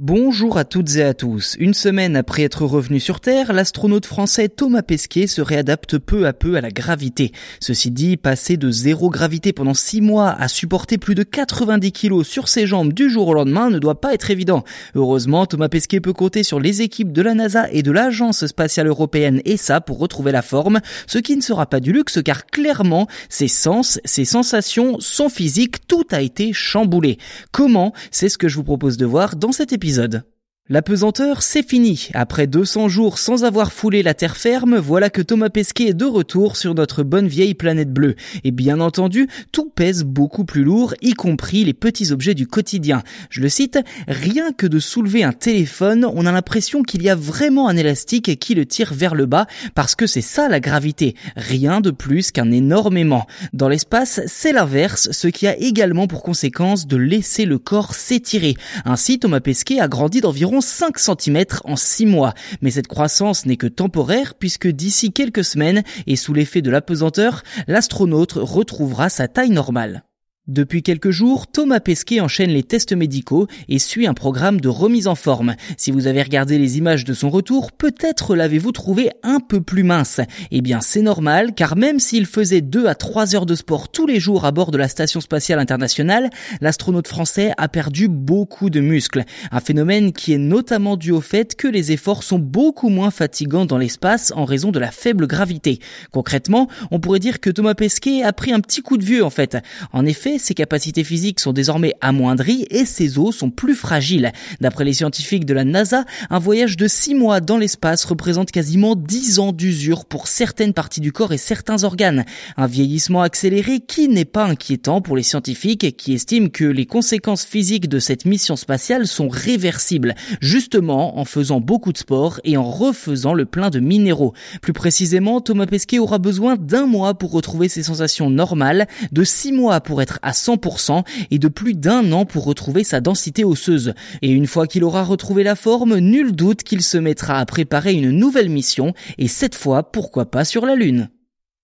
Bonjour à toutes et à tous. Une semaine après être revenu sur Terre, l'astronaute français Thomas Pesquet se réadapte peu à peu à la gravité. Ceci dit, passer de zéro gravité pendant six mois à supporter plus de 90 kilos sur ses jambes du jour au lendemain ne doit pas être évident. Heureusement, Thomas Pesquet peut compter sur les équipes de la NASA et de l'Agence spatiale européenne ESA pour retrouver la forme, ce qui ne sera pas du luxe car clairement, ses sens, ses sensations, son physique, tout a été chamboulé. Comment? C'est ce que je vous propose de voir dans cet épisode épisode. La pesanteur, c'est fini. Après 200 jours sans avoir foulé la terre ferme, voilà que Thomas Pesquet est de retour sur notre bonne vieille planète bleue. Et bien entendu, tout pèse beaucoup plus lourd, y compris les petits objets du quotidien. Je le cite, rien que de soulever un téléphone, on a l'impression qu'il y a vraiment un élastique qui le tire vers le bas, parce que c'est ça la gravité. Rien de plus qu'un énormément. Dans l'espace, c'est l'inverse, ce qui a également pour conséquence de laisser le corps s'étirer. Ainsi, Thomas Pesquet a grandi d'environ 5 cm en 6 mois. Mais cette croissance n'est que temporaire puisque d'ici quelques semaines et sous l'effet de l'apesanteur, l'astronaute retrouvera sa taille normale. Depuis quelques jours, Thomas Pesquet enchaîne les tests médicaux et suit un programme de remise en forme. Si vous avez regardé les images de son retour, peut-être l'avez-vous trouvé un peu plus mince. Eh bien, c'est normal, car même s'il faisait 2 à 3 heures de sport tous les jours à bord de la Station Spatiale Internationale, l'astronaute français a perdu beaucoup de muscles. Un phénomène qui est notamment dû au fait que les efforts sont beaucoup moins fatigants dans l'espace en raison de la faible gravité. Concrètement, on pourrait dire que Thomas Pesquet a pris un petit coup de vieux en fait. En effet, ses capacités physiques sont désormais amoindries et ses os sont plus fragiles. D'après les scientifiques de la NASA, un voyage de 6 mois dans l'espace représente quasiment 10 ans d'usure pour certaines parties du corps et certains organes. Un vieillissement accéléré qui n'est pas inquiétant pour les scientifiques qui estiment que les conséquences physiques de cette mission spatiale sont réversibles, justement en faisant beaucoup de sport et en refaisant le plein de minéraux. Plus précisément, Thomas Pesquet aura besoin d'un mois pour retrouver ses sensations normales, de 6 mois pour être à 100% et de plus d'un an pour retrouver sa densité osseuse. Et une fois qu'il aura retrouvé la forme, nul doute qu'il se mettra à préparer une nouvelle mission et cette fois, pourquoi pas sur la Lune.